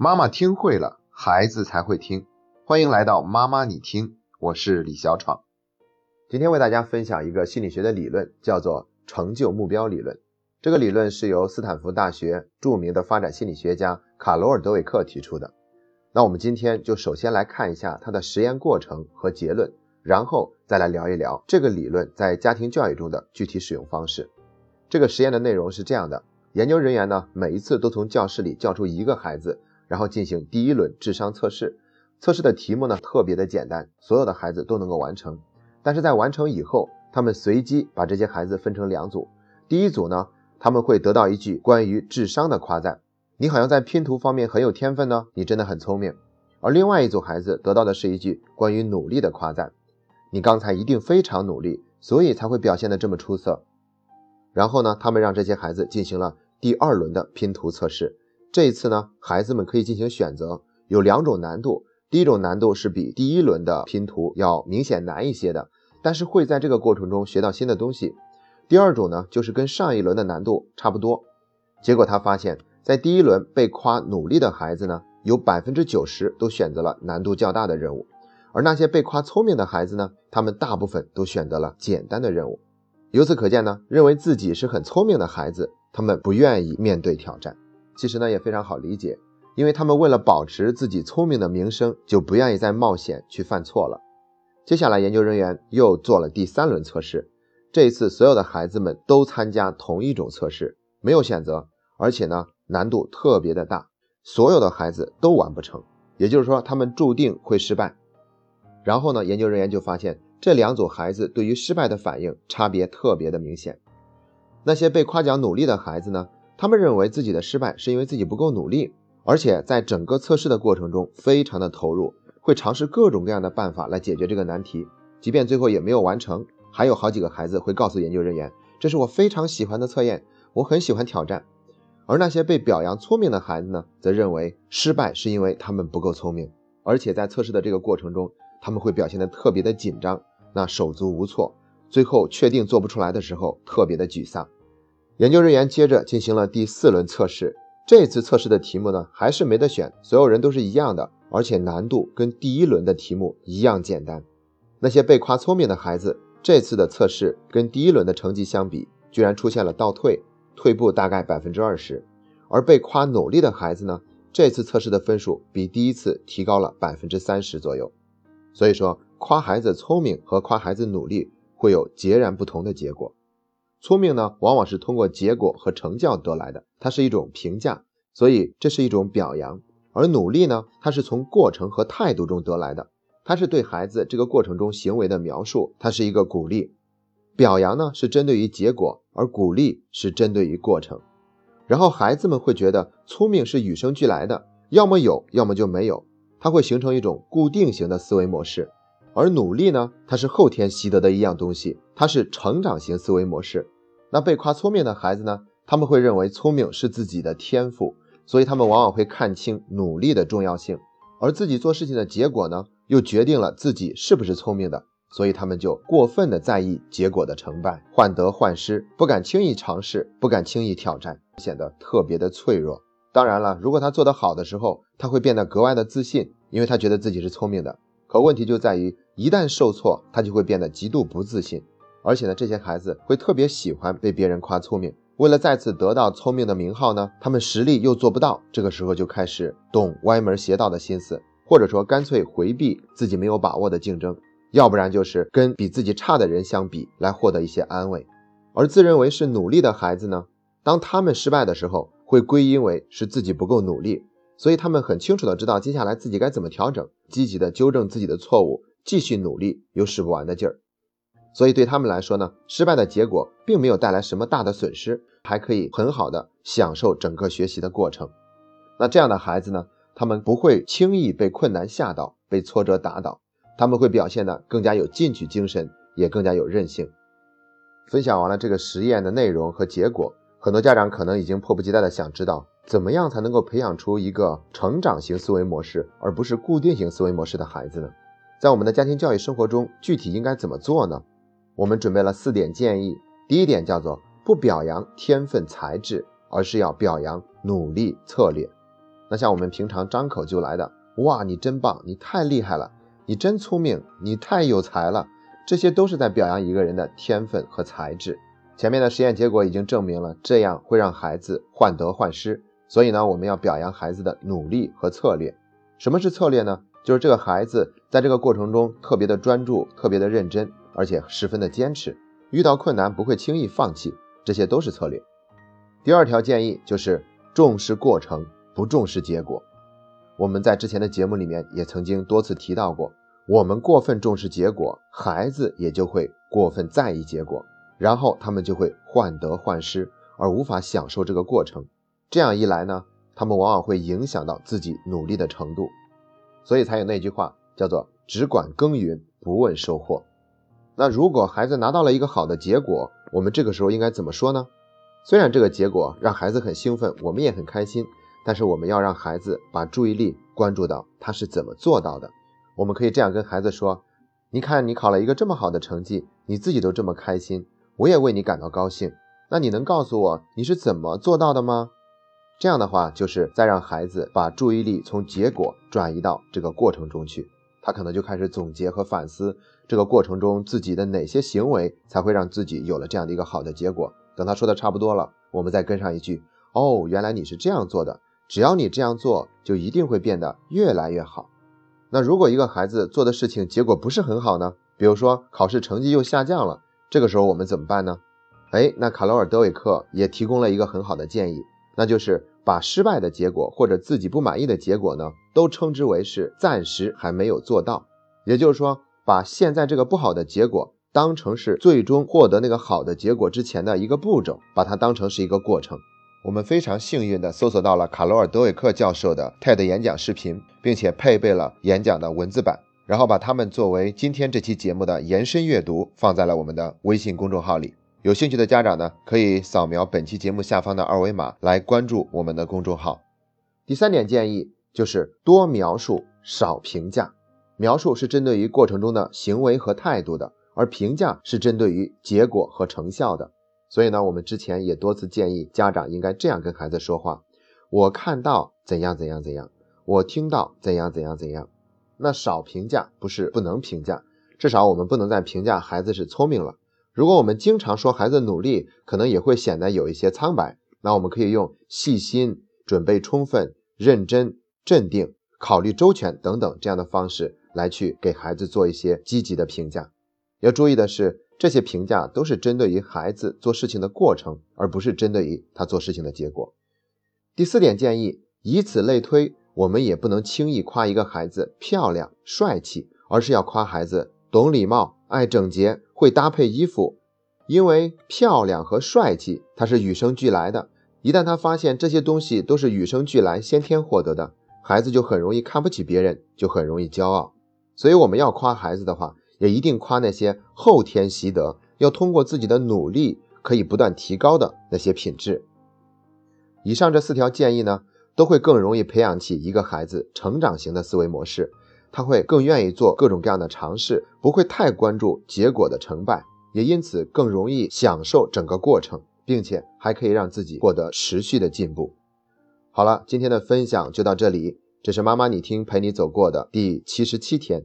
妈妈听会了，孩子才会听。欢迎来到妈妈你听，我是李小闯。今天为大家分享一个心理学的理论，叫做成就目标理论。这个理论是由斯坦福大学著名的发展心理学家卡罗尔·德韦克提出的。那我们今天就首先来看一下他的实验过程和结论，然后再来聊一聊这个理论在家庭教育中的具体使用方式。这个实验的内容是这样的：研究人员呢，每一次都从教室里叫出一个孩子。然后进行第一轮智商测试，测试的题目呢特别的简单，所有的孩子都能够完成。但是在完成以后，他们随机把这些孩子分成两组，第一组呢，他们会得到一句关于智商的夸赞，你好像在拼图方面很有天分呢，你真的很聪明。而另外一组孩子得到的是一句关于努力的夸赞，你刚才一定非常努力，所以才会表现的这么出色。然后呢，他们让这些孩子进行了第二轮的拼图测试。这一次呢，孩子们可以进行选择，有两种难度。第一种难度是比第一轮的拼图要明显难一些的，但是会在这个过程中学到新的东西。第二种呢，就是跟上一轮的难度差不多。结果他发现，在第一轮被夸努力的孩子呢，有百分之九十都选择了难度较大的任务，而那些被夸聪明的孩子呢，他们大部分都选择了简单的任务。由此可见呢，认为自己是很聪明的孩子，他们不愿意面对挑战。其实呢也非常好理解，因为他们为了保持自己聪明的名声，就不愿意再冒险去犯错了。接下来，研究人员又做了第三轮测试，这一次所有的孩子们都参加同一种测试，没有选择，而且呢难度特别的大，所有的孩子都完不成，也就是说他们注定会失败。然后呢，研究人员就发现这两组孩子对于失败的反应差别特别的明显，那些被夸奖努力的孩子呢？他们认为自己的失败是因为自己不够努力，而且在整个测试的过程中非常的投入，会尝试各种各样的办法来解决这个难题，即便最后也没有完成。还有好几个孩子会告诉研究人员，这是我非常喜欢的测验，我很喜欢挑战。而那些被表扬聪明的孩子呢，则认为失败是因为他们不够聪明，而且在测试的这个过程中，他们会表现得特别的紧张，那手足无措，最后确定做不出来的时候，特别的沮丧。研究人员接着进行了第四轮测试，这次测试的题目呢还是没得选，所有人都是一样的，而且难度跟第一轮的题目一样简单。那些被夸聪明的孩子，这次的测试跟第一轮的成绩相比，居然出现了倒退，退步大概百分之二十。而被夸努力的孩子呢，这次测试的分数比第一次提高了百分之三十左右。所以说，夸孩子聪明和夸孩子努力会有截然不同的结果。聪明呢，往往是通过结果和成效得来的，它是一种评价，所以这是一种表扬；而努力呢，它是从过程和态度中得来的，它是对孩子这个过程中行为的描述，它是一个鼓励。表扬呢是针对于结果，而鼓励是针对于过程。然后孩子们会觉得聪明是与生俱来的，要么有，要么就没有，它会形成一种固定型的思维模式。而努力呢，它是后天习得的一样东西，它是成长型思维模式。那被夸聪明的孩子呢，他们会认为聪明是自己的天赋，所以他们往往会看清努力的重要性。而自己做事情的结果呢，又决定了自己是不是聪明的，所以他们就过分的在意结果的成败，患得患失，不敢轻易尝试，不敢轻易挑战，显得特别的脆弱。当然了，如果他做得好的时候，他会变得格外的自信，因为他觉得自己是聪明的。可问题就在于，一旦受挫，他就会变得极度不自信。而且呢，这些孩子会特别喜欢被别人夸聪明。为了再次得到聪明的名号呢，他们实力又做不到，这个时候就开始动歪门邪道的心思，或者说干脆回避自己没有把握的竞争，要不然就是跟比自己差的人相比，来获得一些安慰。而自认为是努力的孩子呢，当他们失败的时候，会归因为是自己不够努力。所以他们很清楚的知道接下来自己该怎么调整，积极的纠正自己的错误，继续努力，有使不完的劲儿。所以对他们来说呢，失败的结果并没有带来什么大的损失，还可以很好的享受整个学习的过程。那这样的孩子呢，他们不会轻易被困难吓倒，被挫折打倒，他们会表现的更加有进取精神，也更加有韧性。分享完了这个实验的内容和结果，很多家长可能已经迫不及待的想知道。怎么样才能够培养出一个成长型思维模式，而不是固定型思维模式的孩子呢？在我们的家庭教育生活中，具体应该怎么做呢？我们准备了四点建议。第一点叫做不表扬天分才智，而是要表扬努力策略。那像我们平常张口就来的，哇，你真棒，你太厉害了，你真聪明，你太有才了，这些都是在表扬一个人的天分和才智。前面的实验结果已经证明了，这样会让孩子患得患失。所以呢，我们要表扬孩子的努力和策略。什么是策略呢？就是这个孩子在这个过程中特别的专注、特别的认真，而且十分的坚持，遇到困难不会轻易放弃，这些都是策略。第二条建议就是重视过程，不重视结果。我们在之前的节目里面也曾经多次提到过，我们过分重视结果，孩子也就会过分在意结果，然后他们就会患得患失，而无法享受这个过程。这样一来呢，他们往往会影响到自己努力的程度，所以才有那句话叫做“只管耕耘，不问收获”。那如果孩子拿到了一个好的结果，我们这个时候应该怎么说呢？虽然这个结果让孩子很兴奋，我们也很开心，但是我们要让孩子把注意力关注到他是怎么做到的。我们可以这样跟孩子说：“你看，你考了一个这么好的成绩，你自己都这么开心，我也为你感到高兴。那你能告诉我你是怎么做到的吗？”这样的话，就是再让孩子把注意力从结果转移到这个过程中去，他可能就开始总结和反思这个过程中自己的哪些行为才会让自己有了这样的一个好的结果。等他说的差不多了，我们再跟上一句：“哦，原来你是这样做的，只要你这样做，就一定会变得越来越好。”那如果一个孩子做的事情结果不是很好呢？比如说考试成绩又下降了，这个时候我们怎么办呢？哎，那卡罗尔·德韦克也提供了一个很好的建议。那就是把失败的结果或者自己不满意的结果呢，都称之为是暂时还没有做到。也就是说，把现在这个不好的结果当成是最终获得那个好的结果之前的一个步骤，把它当成是一个过程。我们非常幸运的搜索到了卡罗尔·德韦克教授的 TED 演讲视频，并且配备了演讲的文字版，然后把它们作为今天这期节目的延伸阅读放在了我们的微信公众号里。有兴趣的家长呢，可以扫描本期节目下方的二维码来关注我们的公众号。第三点建议就是多描述，少评价。描述是针对于过程中的行为和态度的，而评价是针对于结果和成效的。所以呢，我们之前也多次建议家长应该这样跟孩子说话：我看到怎样怎样怎样，我听到怎样怎样怎样。那少评价不是不能评价，至少我们不能再评价孩子是聪明了。如果我们经常说孩子努力，可能也会显得有一些苍白。那我们可以用细心、准备充分、认真、镇定、考虑周全等等这样的方式来去给孩子做一些积极的评价。要注意的是，这些评价都是针对于孩子做事情的过程，而不是针对于他做事情的结果。第四点建议，以此类推，我们也不能轻易夸一个孩子漂亮、帅气，而是要夸孩子懂礼貌。爱整洁，会搭配衣服，因为漂亮和帅气，它是与生俱来的。一旦他发现这些东西都是与生俱来、先天获得的，孩子就很容易看不起别人，就很容易骄傲。所以我们要夸孩子的话，也一定夸那些后天习得，要通过自己的努力可以不断提高的那些品质。以上这四条建议呢，都会更容易培养起一个孩子成长型的思维模式。他会更愿意做各种各样的尝试，不会太关注结果的成败，也因此更容易享受整个过程，并且还可以让自己获得持续的进步。好了，今天的分享就到这里，这是妈妈你听陪你走过的第七十七天，